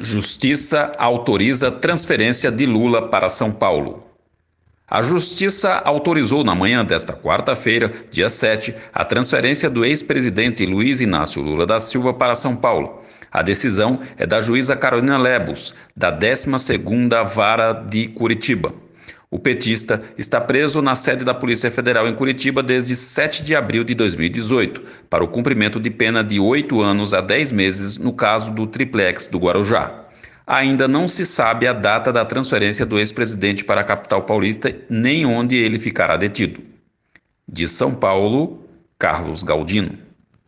Justiça autoriza transferência de Lula para São Paulo. A Justiça autorizou na manhã desta quarta-feira, dia 7, a transferência do ex-presidente Luiz Inácio Lula da Silva para São Paulo. A decisão é da juíza Carolina Lebos, da 12ª Vara de Curitiba. O petista está preso na sede da Polícia Federal em Curitiba desde 7 de abril de 2018, para o cumprimento de pena de oito anos a dez meses no caso do triplex do Guarujá. Ainda não se sabe a data da transferência do ex-presidente para a capital paulista, nem onde ele ficará detido. De São Paulo, Carlos Galdino.